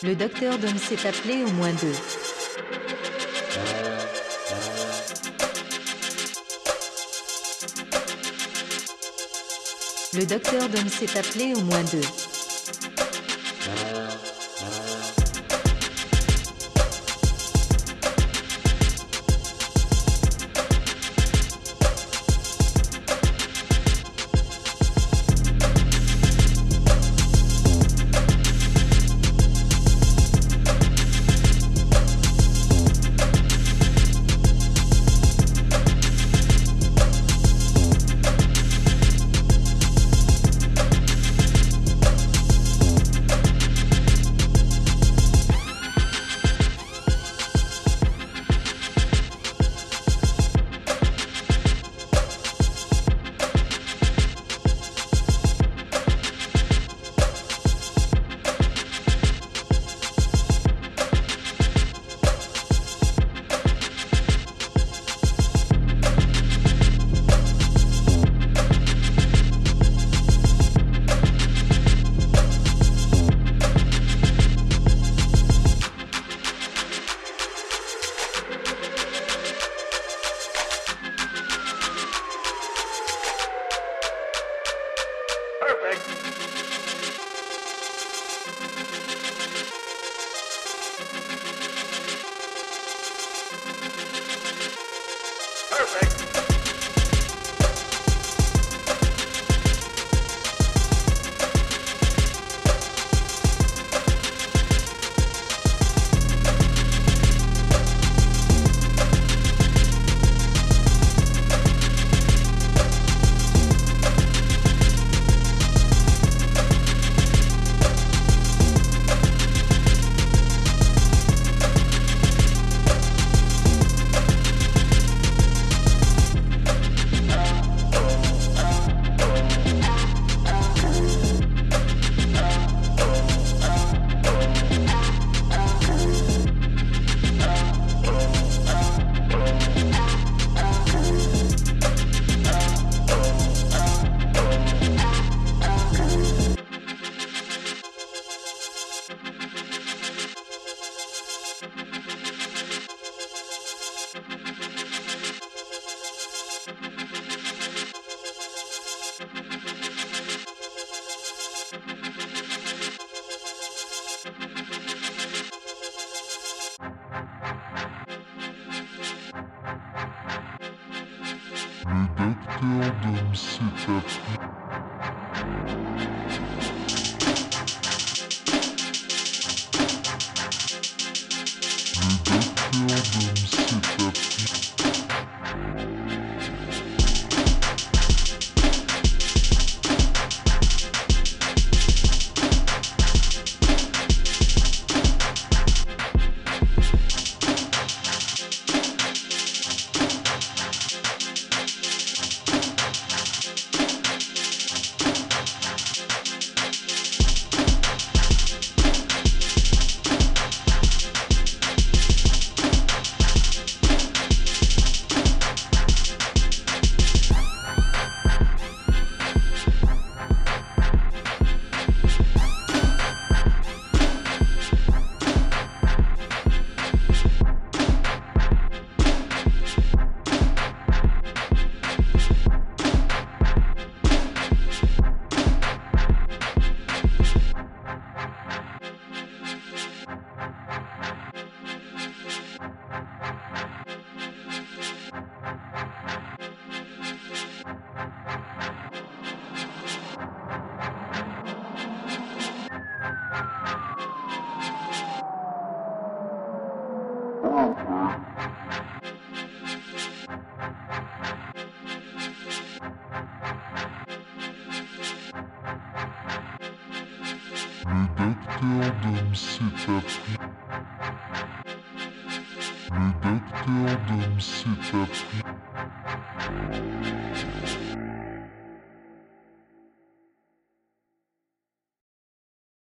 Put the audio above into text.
Le docteur Dom s'est appelé au moins deux. Le docteur Dom s'est appelé au moins deux. Perfect. Perfect. Redacted im CZ Le docteur Dom s'est appelé. Le